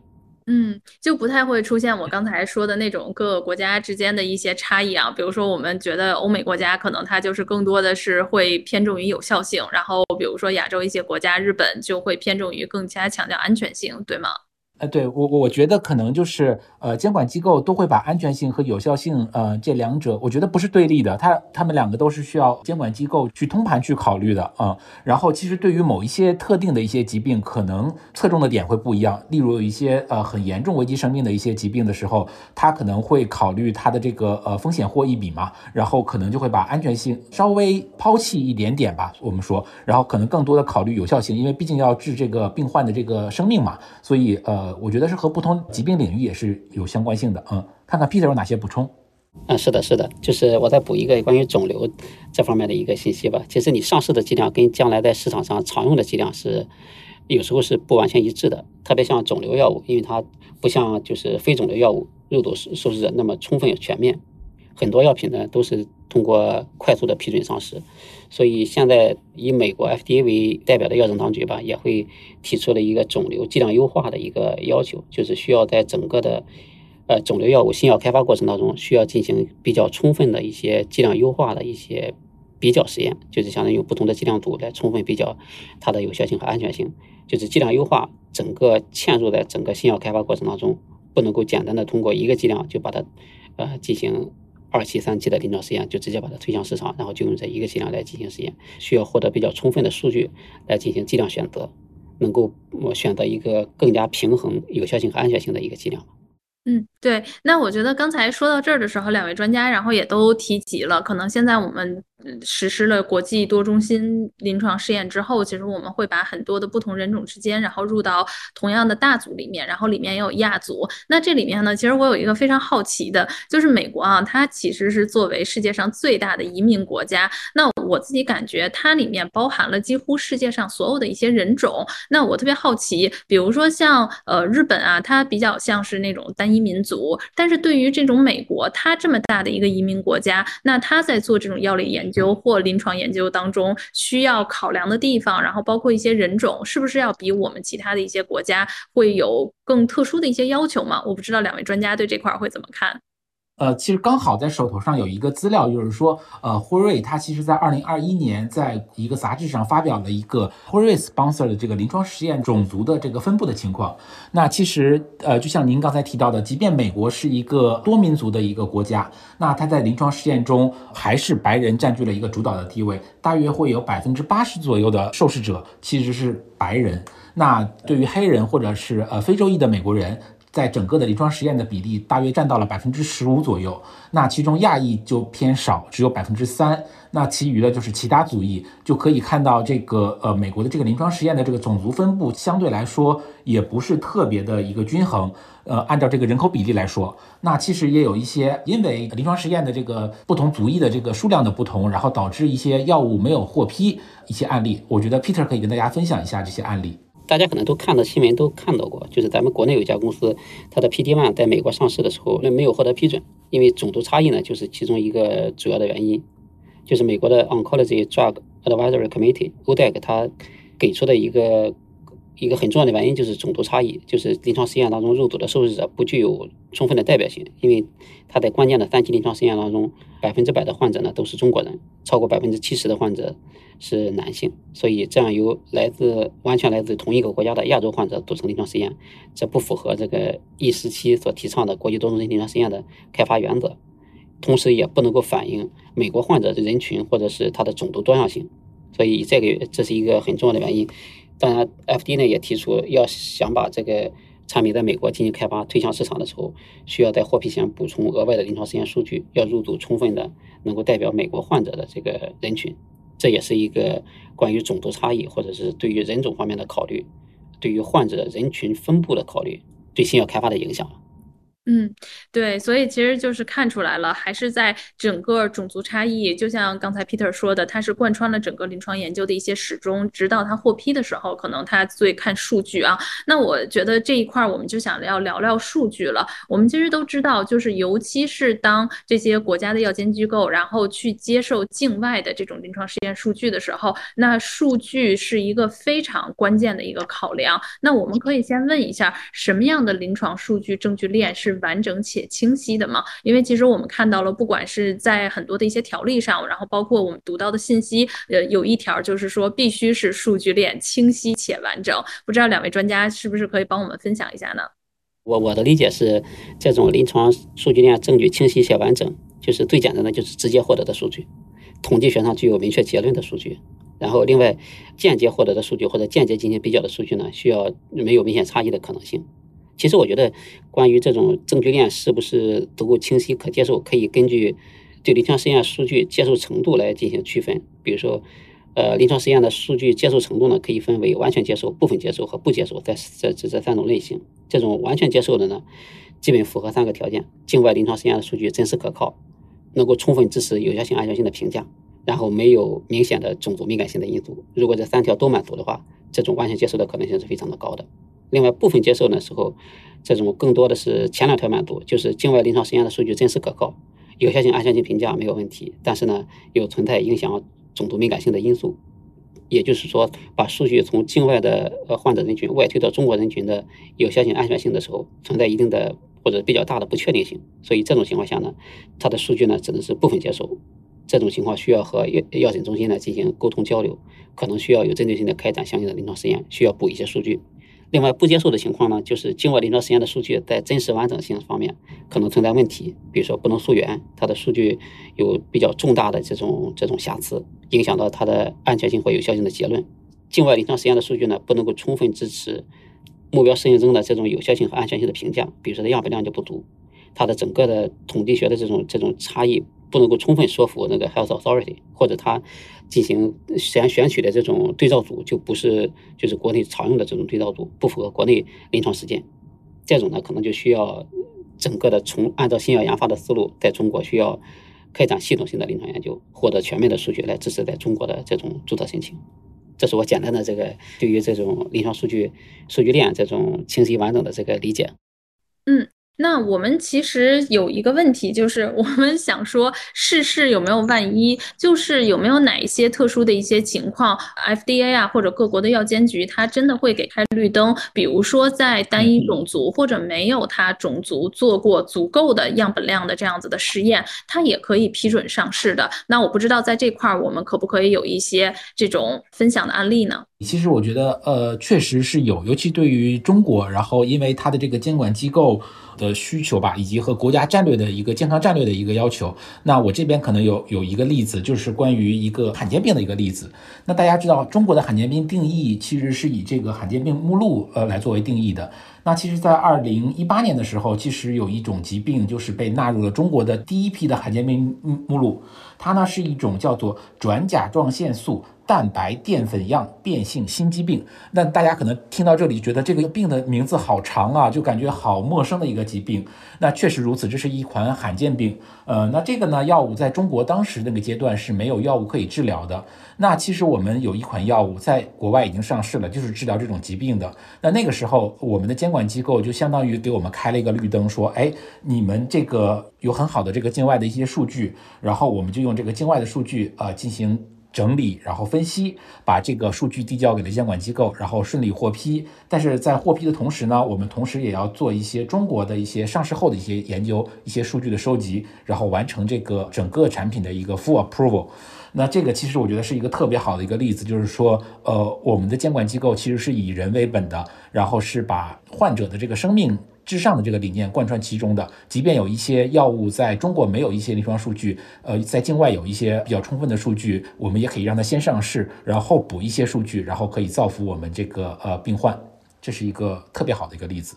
嗯，就不太会出现我刚才说的那种各个国家之间的一些差异啊。比如说，我们觉得欧美国家可能它就是更多的是会偏重于有效性，然后比如说亚洲一些国家，日本就会偏重于更加强调安全性，对吗？呃，对我我觉得可能就是呃，监管机构都会把安全性和有效性呃这两者，我觉得不是对立的，它他们两个都是需要监管机构去通盘去考虑的啊。然后其实对于某一些特定的一些疾病，可能侧重的点会不一样。例如有一些呃很严重危及生命的一些疾病的时候，它可能会考虑它的这个呃风险获益比嘛，然后可能就会把安全性稍微抛弃一点点吧，我们说，然后可能更多的考虑有效性，因为毕竟要治这个病患的这个生命嘛，所以呃。我觉得是和不同疾病领域也是有相关性的，嗯，看看 Peter 有哪些补充？嗯，是的，是的，就是我再补一个关于肿瘤这方面的一个信息吧。其实你上市的剂量跟将来在市场上常用的剂量是有时候是不完全一致的，特别像肿瘤药物，因为它不像就是非肿瘤药物入毒受试者那么充分全面，很多药品呢都是通过快速的批准上市。所以现在以美国 FDA 为代表的药政当局吧，也会提出了一个肿瘤剂量优化的一个要求，就是需要在整个的呃肿瘤药物新药开发过程当中，需要进行比较充分的一些剂量优化的一些比较实验，就是相当于用不同的剂量组来充分比较它的有效性和安全性。就是剂量优化整个嵌入在整个新药开发过程当中，不能够简单的通过一个剂量就把它呃进行。二期、三期的临床实验就直接把它推向市场，然后就用这一个剂量来进行实验，需要获得比较充分的数据来进行剂量选择，能够我选择一个更加平衡有效性和安全性的一个剂量。嗯，对。那我觉得刚才说到这儿的时候，两位专家然后也都提及了，可能现在我们。实施了国际多中心临床试验之后，其实我们会把很多的不同人种之间，然后入到同样的大组里面，然后里面也有亚组。那这里面呢，其实我有一个非常好奇的，就是美国啊，它其实是作为世界上最大的移民国家，那我自己感觉它里面包含了几乎世界上所有的一些人种。那我特别好奇，比如说像呃日本啊，它比较像是那种单一民族，但是对于这种美国，它这么大的一个移民国家，那它在做这种药理研。研究或临床研究当中需要考量的地方，然后包括一些人种，是不是要比我们其他的一些国家会有更特殊的一些要求吗？我不知道两位专家对这块会怎么看。呃，其实刚好在手头上有一个资料，就是说，呃，辉瑞它其实在二零二一年在一个杂志上发表了一个辉瑞 sponsor 的这个临床实验种族的这个分布的情况。那其实，呃，就像您刚才提到的，即便美国是一个多民族的一个国家，那它在临床试验中还是白人占据了一个主导的地位，大约会有百分之八十左右的受试者其实是白人。那对于黑人或者是呃非洲裔的美国人。在整个的临床实验的比例大约占到了百分之十五左右，那其中亚裔就偏少，只有百分之三，那其余的就是其他族裔，就可以看到这个呃美国的这个临床实验的这个种族分布相对来说也不是特别的一个均衡，呃，按照这个人口比例来说，那其实也有一些因为临床实验的这个不同族裔的这个数量的不同，然后导致一些药物没有获批一些案例，我觉得 Peter 可以跟大家分享一下这些案例。大家可能都看到新闻，都看到过，就是咱们国内有一家公司，它的 PD one 在美国上市的时候，那没有获得批准，因为种族差异呢，就是其中一个主要的原因。就是美国的 Oncology Drug Advisory Committee（ODAC） 它给出的一个一个很重要的原因就是种族差异，就是临床实验当中入组的受试者不具有充分的代表性，因为它在关键的三期临床实验当中，百分之百的患者呢都是中国人，超过百分之七十的患者。是男性，所以这样由来自完全来自同一个国家的亚洲患者组成临床实验，这不符合这个 E 十七所提倡的国际多中心临床实验的开发原则，同时也不能够反映美国患者的人群或者是它的种族多样性，所以这个这是一个很重要的原因。当然，FD 呢也提出，要想把这个产品在美国进行开发推向市场的时候，需要在获批前补充额外的临床实验数据，要入组充分的能够代表美国患者的这个人群。这也是一个关于种族差异，或者是对于人种方面的考虑，对于患者人群分布的考虑，对新药开发的影响。嗯，对，所以其实就是看出来了，还是在整个种族差异，就像刚才 Peter 说的，它是贯穿了整个临床研究的一些始终，直到它获批的时候，可能它最看数据啊。那我觉得这一块我们就想要聊聊数据了。我们其实都知道，就是尤其是当这些国家的药监机构，然后去接受境外的这种临床试验数据的时候，那数据是一个非常关键的一个考量。那我们可以先问一下，什么样的临床数据证据链是？完整且清晰的嘛？因为其实我们看到了，不管是在很多的一些条例上，然后包括我们读到的信息，呃，有一条就是说必须是数据链清晰且完整。不知道两位专家是不是可以帮我们分享一下呢？我我的理解是，这种临床数据链证据清晰且完整，就是最简单的就是直接获得的数据，统计学上具有明确结论的数据。然后另外间接获得的数据或者间接进行比较的数据呢，需要没有明显差异的可能性。其实我觉得，关于这种证据链是不是足够清晰可接受，可以根据对临床实验数据接受程度来进行区分。比如说，呃，临床实验的数据接受程度呢，可以分为完全接受、部分接受和不接受，在这这这三种类型。这种完全接受的呢，基本符合三个条件：境外临床实验的数据真实可靠，能够充分支持有效性、安全性的评价，然后没有明显的种族敏感性的因素。如果这三条都满足的话，这种完全接受的可能性是非常的高的。另外，部分接受的时候，这种更多的是前两条满足，就是境外临床实验的数据真实可靠，有效性、安全性评价没有问题，但是呢，又存在影响种族敏感性的因素，也就是说，把数据从境外的呃患者人群外推到中国人群的有效性、安全性的时候，存在一定的或者比较大的不确定性，所以这种情况下呢，它的数据呢只能是部分接受，这种情况需要和药药诊中心呢进行沟通交流，可能需要有针对性的开展相应的临床实验，需要补一些数据。另外不接受的情况呢，就是境外临床实验的数据在真实完整性方面可能存在问题，比如说不能溯源，它的数据有比较重大的这种这种瑕疵，影响到它的安全性或有效性的结论。境外临床实验的数据呢，不能够充分支持目标适应症的这种有效性和安全性的评价，比如说它样本量就不足，它的整个的统计学的这种这种差异。不能够充分说服那个 health authority，或者它进行选选取的这种对照组就不是就是国内常用的这种对照组，不符合国内临床实践。这种呢，可能就需要整个的从按照新药研发的思路，在中国需要开展系统性的临床研究，获得全面的数据来支持在中国的这种注册申请。这是我简单的这个对于这种临床数据数据链这种清晰完整的这个理解。嗯。那我们其实有一个问题，就是我们想说，试试有没有万一，就是有没有哪一些特殊的一些情况，FDA 啊或者各国的药监局，它真的会给开绿灯，比如说在单一种族或者没有它种族做过足够的样本量的这样子的试验，它也可以批准上市的。那我不知道在这块儿我们可不可以有一些这种分享的案例呢？其实我觉得，呃，确实是有，尤其对于中国，然后因为它的这个监管机构的需求吧，以及和国家战略的一个健康战略的一个要求，那我这边可能有有一个例子，就是关于一个罕见病的一个例子。那大家知道，中国的罕见病定义其实是以这个罕见病目录呃来作为定义的。那其实，在二零一八年的时候，其实有一种疾病就是被纳入了中国的第一批的罕见病目录，它呢是一种叫做转甲状腺素。蛋白淀粉样变性心肌病，那大家可能听到这里觉得这个病的名字好长啊，就感觉好陌生的一个疾病。那确实如此，这是一款罕见病。呃，那这个呢，药物在中国当时那个阶段是没有药物可以治疗的。那其实我们有一款药物在国外已经上市了，就是治疗这种疾病的。那那个时候，我们的监管机构就相当于给我们开了一个绿灯，说，哎，你们这个有很好的这个境外的一些数据，然后我们就用用这个境外的数据啊进行。整理，然后分析，把这个数据递交给了监管机构，然后顺利获批。但是在获批的同时呢，我们同时也要做一些中国的一些上市后的一些研究，一些数据的收集，然后完成这个整个产品的一个 full approval。那这个其实我觉得是一个特别好的一个例子，就是说，呃，我们的监管机构其实是以人为本的，然后是把患者的这个生命。至上的这个理念贯穿其中的，即便有一些药物在中国没有一些临床数据，呃，在境外有一些比较充分的数据，我们也可以让它先上市，然后补一些数据，然后可以造福我们这个呃病患，这是一个特别好的一个例子。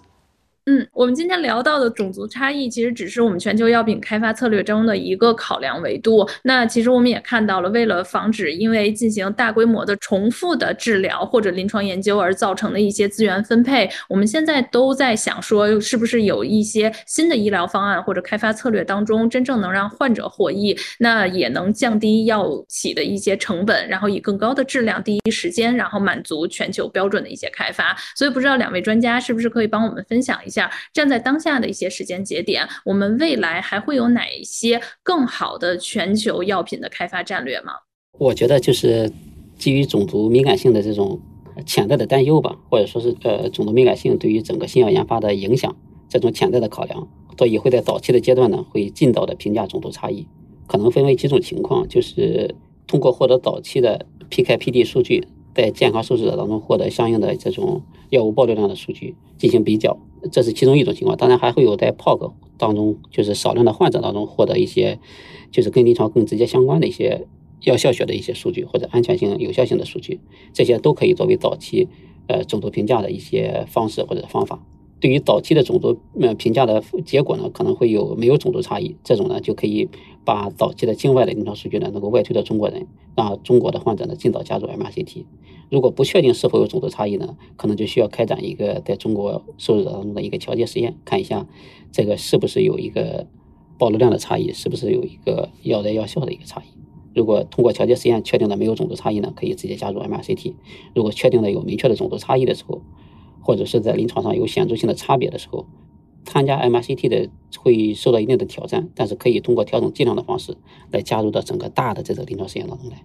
嗯，我们今天聊到的种族差异，其实只是我们全球药品开发策略中的一个考量维度。那其实我们也看到了，为了防止因为进行大规模的重复的治疗或者临床研究而造成的一些资源分配，我们现在都在想说，是不是有一些新的医疗方案或者开发策略当中，真正能让患者获益，那也能降低药企的一些成本，然后以更高的质量、第一时间，然后满足全球标准的一些开发。所以，不知道两位专家是不是可以帮我们分享一下？站在当下的一些时间节点，我们未来还会有哪一些更好的全球药品的开发战略吗？我觉得就是基于种族敏感性的这种潜在的担忧吧，或者说是呃种族敏感性对于整个新药研发的影响这种潜在的考量，所以会在早期的阶段呢，会尽早的评价种族差异，可能分为几种情况，就是通过获得早期的 PK、PD 数据。在健康受试者当中获得相应的这种药物暴露量的数据进行比较，这是其中一种情况。当然还会有在 POC 当中，就是少量的患者当中获得一些，就是跟临床更直接相关的一些药效学的一些数据或者安全性、有效性的数据，这些都可以作为早期呃种族评价的一些方式或者方法。对于早期的种族呃评价的结果呢，可能会有没有种族差异，这种呢就可以把早期的境外的临床数据呢能够外推到中国人，让中国的患者呢尽早加入 MRCT。如果不确定是否有种族差异呢，可能就需要开展一个在中国受试者当中的一个调节实验，看一下这个是不是有一个暴露量的差异，是不是有一个药在药效的一个差异。如果通过调节实验确定的没有种族差异呢，可以直接加入 MRCT。如果确定的有明确的种族差异的时候，或者是在临床上有显著性的差别的时候，参加 MRCT 的会受到一定的挑战，但是可以通过调整剂量的方式来加入到整个大的这个临床实验当中来。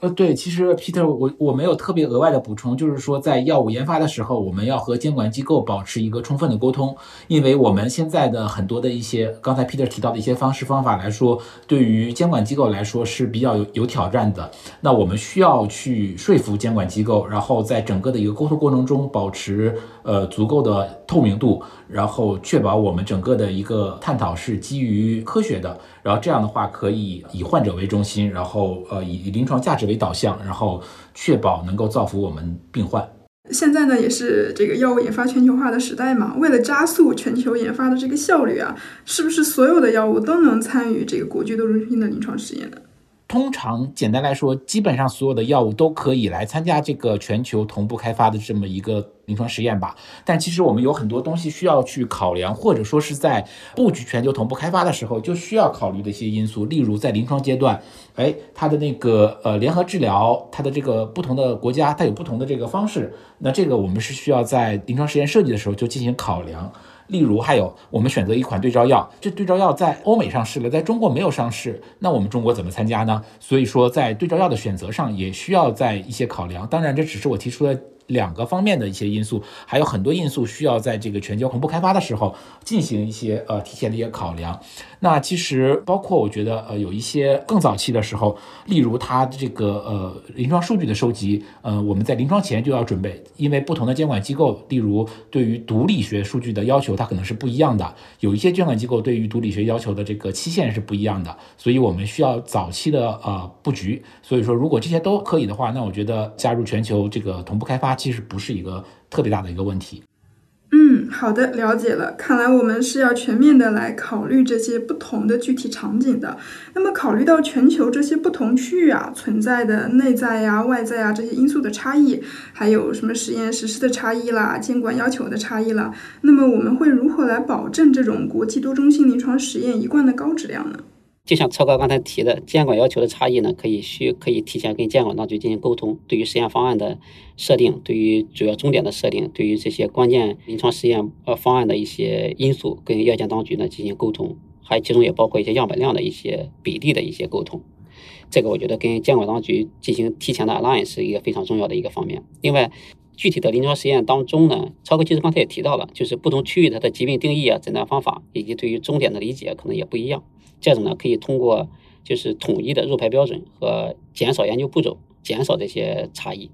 呃，对，其实 Peter，我我没有特别额外的补充，就是说在药物研发的时候，我们要和监管机构保持一个充分的沟通，因为我们现在的很多的一些刚才 Peter 提到的一些方式方法来说，对于监管机构来说是比较有有挑战的。那我们需要去说服监管机构，然后在整个的一个沟通过程中保持呃足够的透明度，然后确保我们整个的一个探讨是基于科学的。然后这样的话，可以以患者为中心，然后呃以临床价值为导向，然后确保能够造福我们病患。现在呢，也是这个药物研发全球化的时代嘛，为了加速全球研发的这个效率啊，是不是所有的药物都能参与这个国际多中心的临床实验呢？通常简单来说，基本上所有的药物都可以来参加这个全球同步开发的这么一个临床实验吧。但其实我们有很多东西需要去考量，或者说是在布局全球同步开发的时候就需要考虑的一些因素。例如在临床阶段，哎，它的那个呃联合治疗，它的这个不同的国家它有不同的这个方式，那这个我们是需要在临床实验设计的时候就进行考量。例如，还有我们选择一款对照药，这对照药在欧美上市了，在中国没有上市，那我们中国怎么参加呢？所以说，在对照药的选择上也需要在一些考量。当然，这只是我提出的。两个方面的一些因素，还有很多因素需要在这个全球同步开发的时候进行一些呃提前的一些考量。那其实包括我觉得呃有一些更早期的时候，例如它这个呃临床数据的收集，呃我们在临床前就要准备，因为不同的监管机构，例如对于毒理学数据的要求它可能是不一样的，有一些监管机构对于毒理学要求的这个期限是不一样的，所以我们需要早期的呃布局。所以说如果这些都可以的话，那我觉得加入全球这个同步开发。其实不是一个特别大的一个问题。嗯，好的，了解了。看来我们是要全面的来考虑这些不同的具体场景的。那么，考虑到全球这些不同区域啊存在的内在呀、外在啊这些因素的差异，还有什么实验实施的差异啦、监管要求的差异啦，那么我们会如何来保证这种国际多中心临床实验一贯的高质量呢？就像超哥刚才提的，监管要求的差异呢，可以需可以提前跟监管当局进行沟通。对于实验方案的设定，对于主要终点的设定，对于这些关键临床实验呃方案的一些因素，跟药监当局呢进行沟通，还其中也包括一些样本量的一些比例的一些沟通。这个我觉得跟监管当局进行提前的 align 是一个非常重要的一个方面。另外，具体的临床实验当中呢，超哥其实刚才也提到了，就是不同区域它的疾病定义啊、诊断方法以及对于终点的理解可能也不一样。这种呢，可以通过就是统一的入排标准和减少研究步骤，减少这些差异。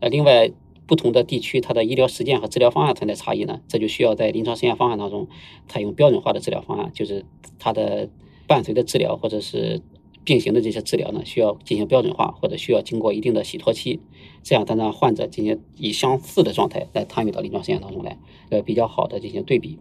呃，另外，不同的地区它的医疗实践和治疗方案存在差异呢，这就需要在临床实验方案当中采用标准化的治疗方案，就是它的伴随的治疗或者是并行的这些治疗呢，需要进行标准化，或者需要经过一定的洗脱期，这样才能让患者进行以相似的状态来参与到临床实验当中来，呃，比较好的进行对比。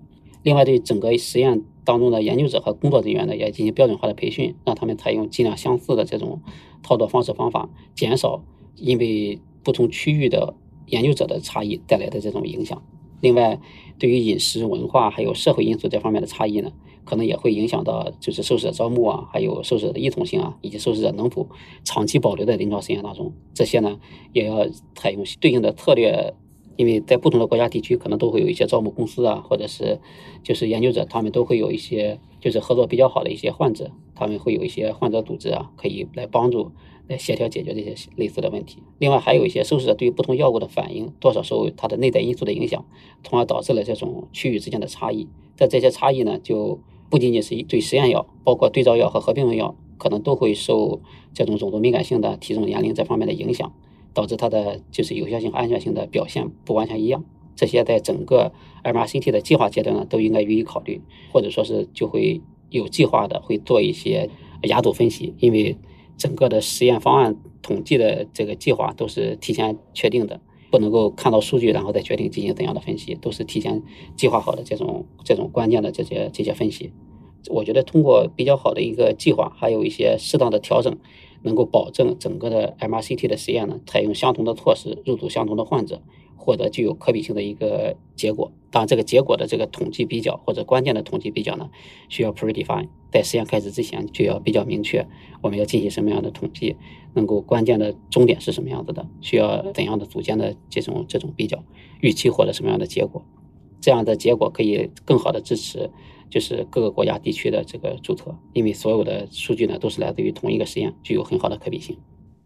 另外，对整个实验当中的研究者和工作人员呢，也进行标准化的培训，让他们采用尽量相似的这种操作方式方法，减少因为不同区域的研究者的差异带来的这种影响。另外，对于饮食文化还有社会因素这方面的差异呢，可能也会影响到就是受试者招募啊，还有受试者的异同性啊，以及受试者能否长期保留在临床实验当中，这些呢也要采用对应的策略。因为在不同的国家地区，可能都会有一些招募公司啊，或者是就是研究者，他们都会有一些就是合作比较好的一些患者，他们会有一些患者组织啊，可以来帮助。来协调解决这些类似的问题。另外，还有一些受试者对于不同药物的反应，多少受它的内在因素的影响，从而导致了这种区域之间的差异。在这些差异呢，就不仅仅是对实验药，包括对照药和合并用药，可能都会受这种种族敏感性的、体重、年龄这方面的影响，导致它的就是有效性和安全性的表现不完全一样。这些在整个 MRCT 的计划阶段呢，都应该予以考虑，或者说是就会有计划的会做一些压度分析，因为。整个的实验方案统计的这个计划都是提前确定的，不能够看到数据然后再决定进行怎样的分析，都是提前计划好的这种这种关键的这些这些分析。我觉得通过比较好的一个计划，还有一些适当的调整，能够保证整个的 MRCT 的实验呢，采用相同的措施，入组相同的患者。获得具有可比性的一个结果，当然，这个结果的这个统计比较或者关键的统计比较呢，需要 predefine，在实验开始之前就要比较明确，我们要进行什么样的统计，能够关键的终点是什么样子的，需要怎样的组间的这种这种比较，预期获得什么样的结果，这样的结果可以更好的支持就是各个国家地区的这个注册，因为所有的数据呢都是来自于同一个实验，具有很好的可比性。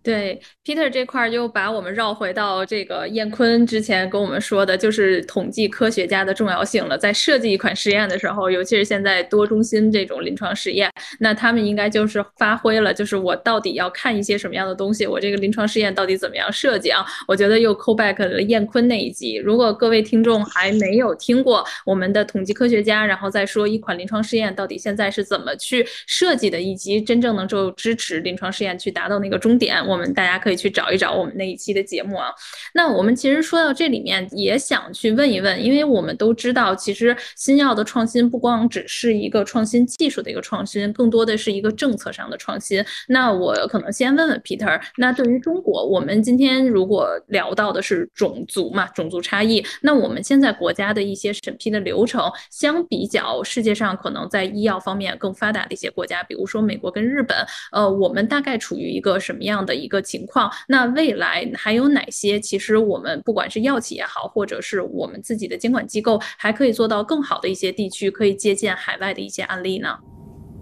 对，Peter 这块儿就把我们绕回到这个燕坤之前跟我们说的，就是统计科学家的重要性了。在设计一款实验的时候，尤其是现在多中心这种临床实验，那他们应该就是发挥了，就是我到底要看一些什么样的东西，我这个临床试验到底怎么样设计啊？我觉得又 call back 了燕坤那一集。如果各位听众还没有听过我们的统计科学家，然后再说一款临床试验到底现在是怎么去设计的，以及真正能够支持临床试验去达到那个终点。我们大家可以去找一找我们那一期的节目啊。那我们其实说到这里面，也想去问一问，因为我们都知道，其实新药的创新不光只是一个创新技术的一个创新，更多的是一个政策上的创新。那我可能先问问 Peter，那对于中国，我们今天如果聊到的是种族嘛，种族差异，那我们现在国家的一些审批的流程，相比较世界上可能在医药方面更发达的一些国家，比如说美国跟日本，呃，我们大概处于一个什么样的一个情？况，那未来还有哪些？其实我们不管是药企也好，或者是我们自己的监管机构，还可以做到更好的一些地区，可以借鉴海外的一些案例呢？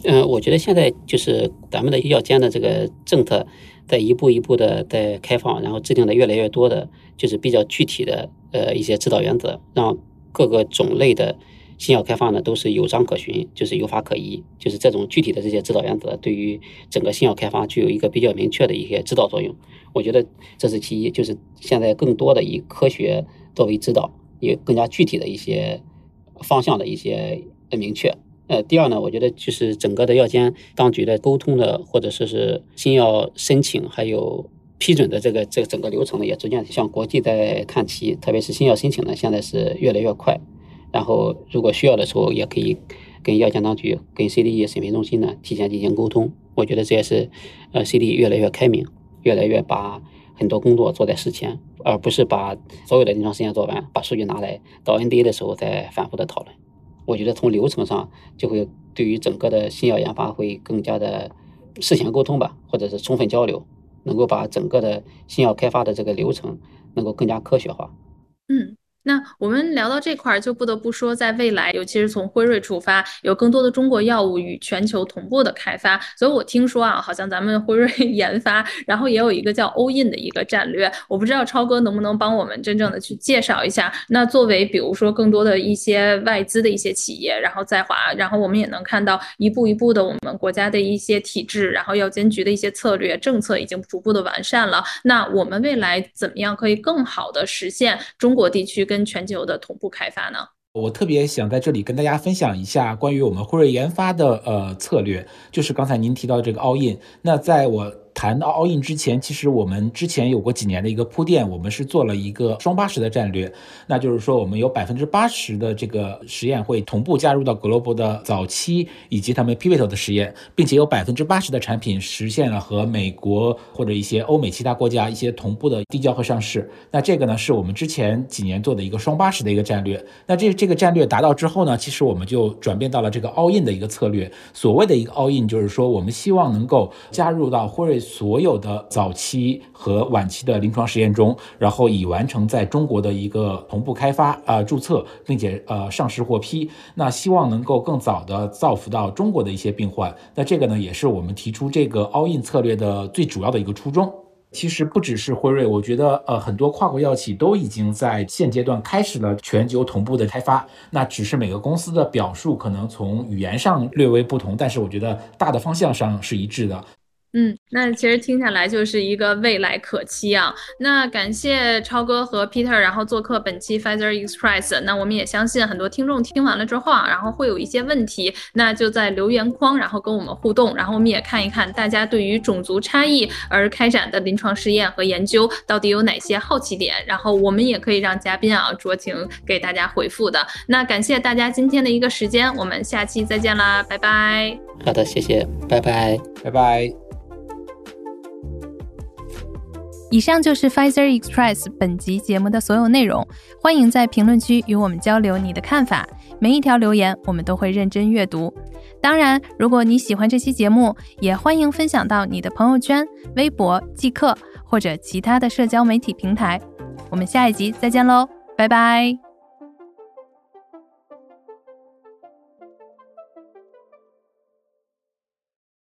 嗯，我觉得现在就是咱们的药监的这个政策，在一步一步的在开放，然后制定的越来越多的，就是比较具体的呃一些指导原则，让各个种类的。新药开发呢，都是有章可循，就是有法可依，就是这种具体的这些指导原则，对于整个新药开发具有一个比较明确的一些指导作用。我觉得这是其一，就是现在更多的以科学作为指导，也更加具体的一些方向的一些明确。呃，第二呢，我觉得就是整个的药监当局的沟通的，或者说是新药申请还有批准的这个这个整个流程呢，也逐渐向国际在看齐，特别是新药申请呢，现在是越来越快。然后，如果需要的时候，也可以跟药监当局、跟 CDE 审批中心呢提前进行沟通。我觉得这也是，呃，CDE 越来越开明，越来越把很多工作做在事前，而不是把所有的临床实验做完，把数据拿来到 NDA 的时候再反复的讨论。我觉得从流程上就会对于整个的新药研发会更加的事前沟通吧，或者是充分交流，能够把整个的新药开发的这个流程能够更加科学化。嗯。那我们聊到这块儿，就不得不说，在未来，尤其是从辉瑞出发，有更多的中国药物与全球同步的开发。所以我听说啊，好像咱们辉瑞 *laughs* 研发，然后也有一个叫欧印的一个战略。我不知道超哥能不能帮我们真正的去介绍一下。那作为比如说更多的一些外资的一些企业，然后在华，然后我们也能看到一步一步的我们国家的一些体制，然后药监局的一些策略政策已经逐步的完善了。那我们未来怎么样可以更好的实现中国地区？跟全球的同步开发呢？我特别想在这里跟大家分享一下关于我们辉瑞研发的呃策略，就是刚才您提到的这个 all in。那在我。谈到 all in 之前，其实我们之前有过几年的一个铺垫，我们是做了一个双八十的战略，那就是说我们有百分之八十的这个实验会同步加入到 global 的早期以及他们 pivotal 的实验，并且有百分之八十的产品实现了和美国或者一些欧美其他国家一些同步的递交和上市。那这个呢，是我们之前几年做的一个双八十的一个战略。那这这个战略达到之后呢，其实我们就转变到了这个 all in 的一个策略。所谓的一个 all in，就是说我们希望能够加入到辉瑞所有的早期和晚期的临床实验中，然后已完成在中国的一个同步开发啊注册，并且呃上市获批。那希望能够更早的造福到中国的一些病患。那这个呢，也是我们提出这个 all in 策略的最主要的一个初衷。其实不只是辉瑞，我觉得呃很多跨国药企都已经在现阶段开始了全球同步的开发。那只是每个公司的表述可能从语言上略微不同，但是我觉得大的方向上是一致的。嗯，那其实听下来就是一个未来可期啊。那感谢超哥和 Peter，然后做客本期 Pfizer Express。那我们也相信很多听众听完了之后啊，然后会有一些问题，那就在留言框然后跟我们互动，然后我们也看一看大家对于种族差异而开展的临床试验和研究到底有哪些好奇点，然后我们也可以让嘉宾啊酌情给大家回复的。那感谢大家今天的一个时间，我们下期再见啦，拜拜。好的，谢谢，拜拜，拜拜。以上就是 Pfizer Express 本集节目的所有内容，欢迎在评论区与我们交流你的看法，每一条留言我们都会认真阅读。当然，如果你喜欢这期节目，也欢迎分享到你的朋友圈、微博、即刻或者其他的社交媒体平台。我们下一集再见喽，拜拜。